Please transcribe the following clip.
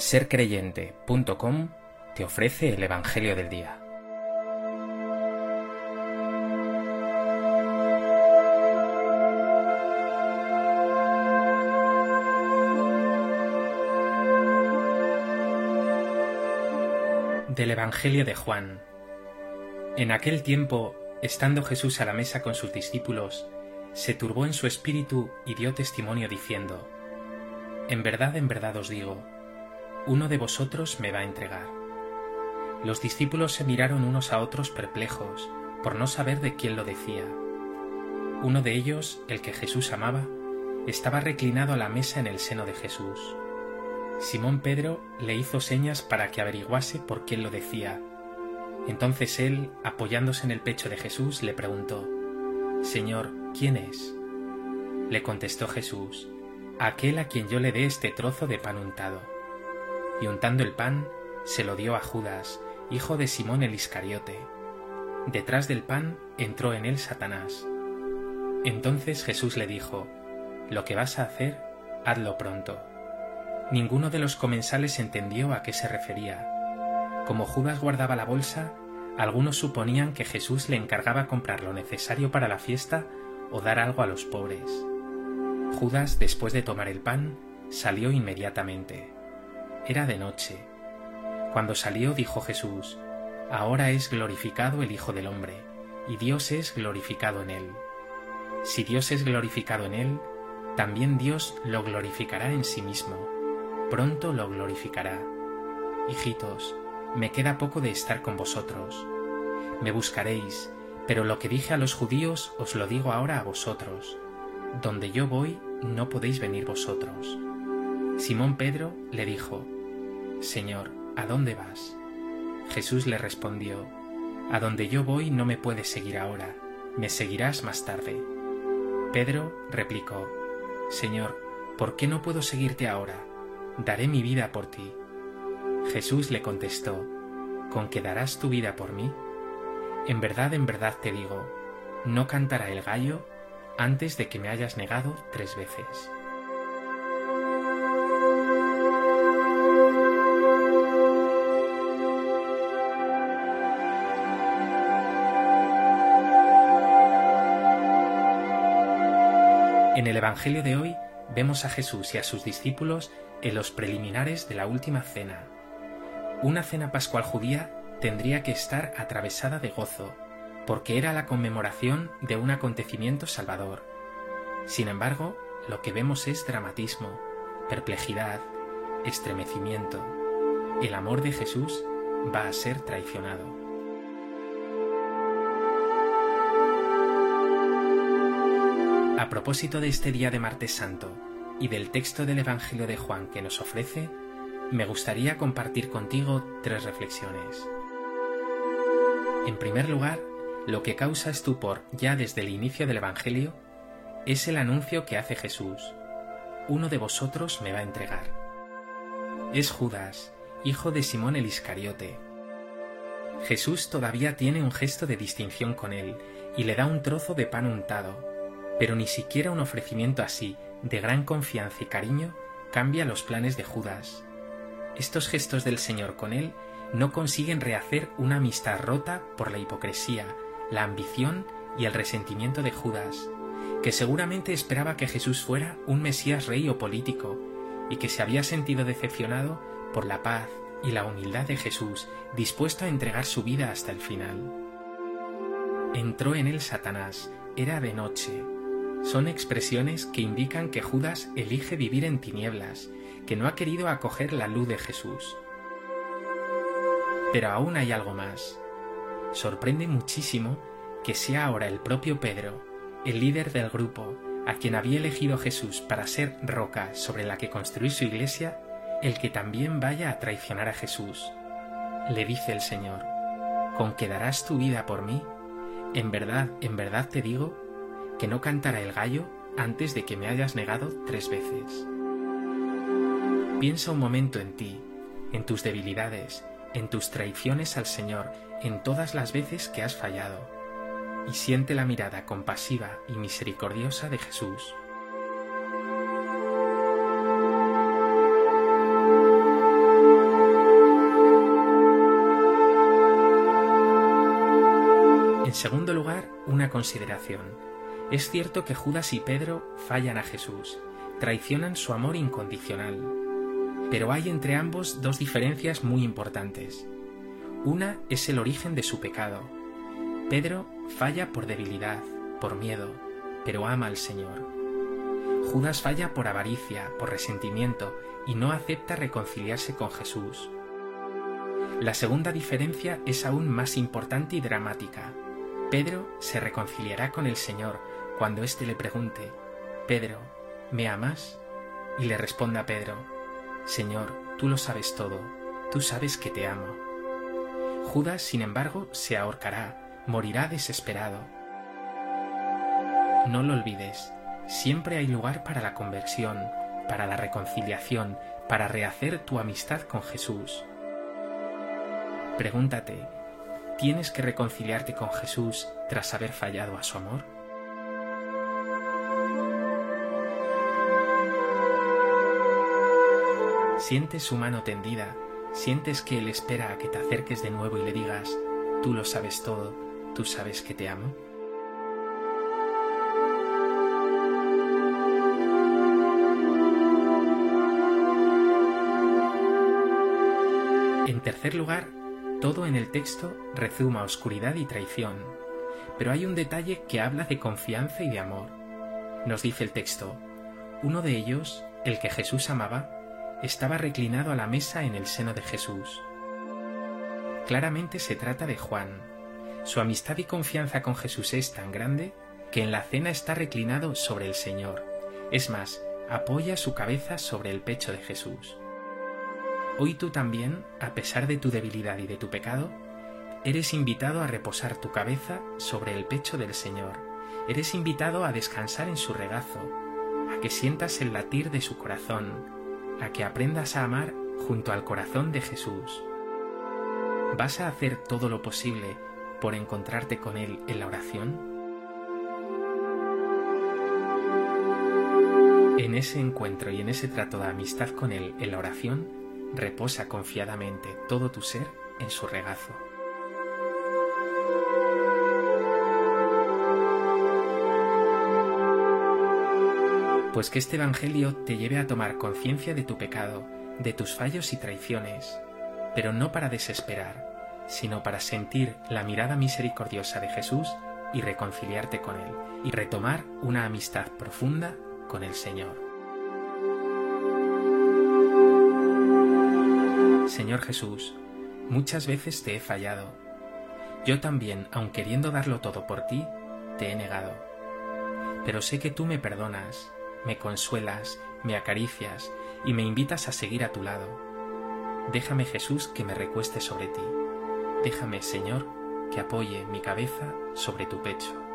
sercreyente.com te ofrece el Evangelio del Día. Del Evangelio de Juan. En aquel tiempo, estando Jesús a la mesa con sus discípulos, se turbó en su espíritu y dio testimonio diciendo, En verdad, en verdad os digo, uno de vosotros me va a entregar. Los discípulos se miraron unos a otros perplejos por no saber de quién lo decía. Uno de ellos, el que Jesús amaba, estaba reclinado a la mesa en el seno de Jesús. Simón Pedro le hizo señas para que averiguase por quién lo decía. Entonces él, apoyándose en el pecho de Jesús, le preguntó, Señor, ¿quién es? Le contestó Jesús, aquel a quien yo le dé este trozo de pan untado y untando el pan, se lo dio a Judas, hijo de Simón el Iscariote. Detrás del pan entró en él Satanás. Entonces Jesús le dijo, Lo que vas a hacer, hazlo pronto. Ninguno de los comensales entendió a qué se refería. Como Judas guardaba la bolsa, algunos suponían que Jesús le encargaba comprar lo necesario para la fiesta o dar algo a los pobres. Judas, después de tomar el pan, salió inmediatamente. Era de noche. Cuando salió dijo Jesús, Ahora es glorificado el Hijo del Hombre, y Dios es glorificado en él. Si Dios es glorificado en él, también Dios lo glorificará en sí mismo. Pronto lo glorificará. Hijitos, me queda poco de estar con vosotros. Me buscaréis, pero lo que dije a los judíos os lo digo ahora a vosotros. Donde yo voy, no podéis venir vosotros. Simón Pedro le dijo, Señor, ¿a dónde vas? Jesús le respondió, A donde yo voy no me puedes seguir ahora, me seguirás más tarde. Pedro replicó, Señor, ¿por qué no puedo seguirte ahora? Daré mi vida por ti. Jesús le contestó, ¿con qué darás tu vida por mí? En verdad, en verdad te digo, no cantará el gallo antes de que me hayas negado tres veces. En el Evangelio de hoy vemos a Jesús y a sus discípulos en los preliminares de la última cena. Una cena pascual judía tendría que estar atravesada de gozo, porque era la conmemoración de un acontecimiento salvador. Sin embargo, lo que vemos es dramatismo, perplejidad, estremecimiento. El amor de Jesús va a ser traicionado. A propósito de este día de martes santo y del texto del Evangelio de Juan que nos ofrece, me gustaría compartir contigo tres reflexiones. En primer lugar, lo que causa estupor ya desde el inicio del Evangelio es el anuncio que hace Jesús. Uno de vosotros me va a entregar. Es Judas, hijo de Simón el Iscariote. Jesús todavía tiene un gesto de distinción con él y le da un trozo de pan untado, pero ni siquiera un ofrecimiento así, de gran confianza y cariño, cambia los planes de Judas. Estos gestos del Señor con él no consiguen rehacer una amistad rota por la hipocresía, la ambición y el resentimiento de Judas, que seguramente esperaba que Jesús fuera un Mesías rey o político, y que se había sentido decepcionado por la paz y la humildad de Jesús, dispuesto a entregar su vida hasta el final. Entró en él Satanás, era de noche, son expresiones que indican que Judas elige vivir en tinieblas, que no ha querido acoger la luz de Jesús. Pero aún hay algo más. Sorprende muchísimo que sea ahora el propio Pedro, el líder del grupo, a quien había elegido Jesús para ser roca sobre la que construir su iglesia, el que también vaya a traicionar a Jesús. Le dice el Señor, ¿con que darás tu vida por mí? En verdad, en verdad te digo que no cantara el gallo antes de que me hayas negado tres veces. Piensa un momento en ti, en tus debilidades, en tus traiciones al Señor, en todas las veces que has fallado, y siente la mirada compasiva y misericordiosa de Jesús. En segundo lugar, una consideración es cierto que Judas y Pedro fallan a Jesús, traicionan su amor incondicional. Pero hay entre ambos dos diferencias muy importantes. Una es el origen de su pecado. Pedro falla por debilidad, por miedo, pero ama al Señor. Judas falla por avaricia, por resentimiento, y no acepta reconciliarse con Jesús. La segunda diferencia es aún más importante y dramática. Pedro se reconciliará con el Señor cuando éste le pregunte, Pedro, ¿me amas? Y le responda Pedro, Señor, tú lo sabes todo, tú sabes que te amo. Judas, sin embargo, se ahorcará, morirá desesperado. No lo olvides, siempre hay lugar para la conversión, para la reconciliación, para rehacer tu amistad con Jesús. Pregúntate, ¿tienes que reconciliarte con Jesús tras haber fallado a su amor? Sientes su mano tendida, sientes que Él espera a que te acerques de nuevo y le digas, tú lo sabes todo, tú sabes que te amo. En tercer lugar, todo en el texto rezuma oscuridad y traición, pero hay un detalle que habla de confianza y de amor. Nos dice el texto, uno de ellos, el que Jesús amaba, estaba reclinado a la mesa en el seno de Jesús. Claramente se trata de Juan. Su amistad y confianza con Jesús es tan grande que en la cena está reclinado sobre el Señor. Es más, apoya su cabeza sobre el pecho de Jesús. Hoy tú también, a pesar de tu debilidad y de tu pecado, eres invitado a reposar tu cabeza sobre el pecho del Señor. Eres invitado a descansar en su regazo, a que sientas el latir de su corazón, a que aprendas a amar junto al corazón de Jesús. ¿Vas a hacer todo lo posible por encontrarte con Él en la oración? En ese encuentro y en ese trato de amistad con Él en la oración, reposa confiadamente todo tu ser en su regazo. Pues que este Evangelio te lleve a tomar conciencia de tu pecado, de tus fallos y traiciones, pero no para desesperar, sino para sentir la mirada misericordiosa de Jesús y reconciliarte con Él, y retomar una amistad profunda con el Señor. Señor Jesús, muchas veces te he fallado. Yo también, aun queriendo darlo todo por ti, te he negado. Pero sé que tú me perdonas me consuelas, me acaricias y me invitas a seguir a tu lado. Déjame Jesús que me recueste sobre ti. Déjame, Señor, que apoye mi cabeza sobre tu pecho.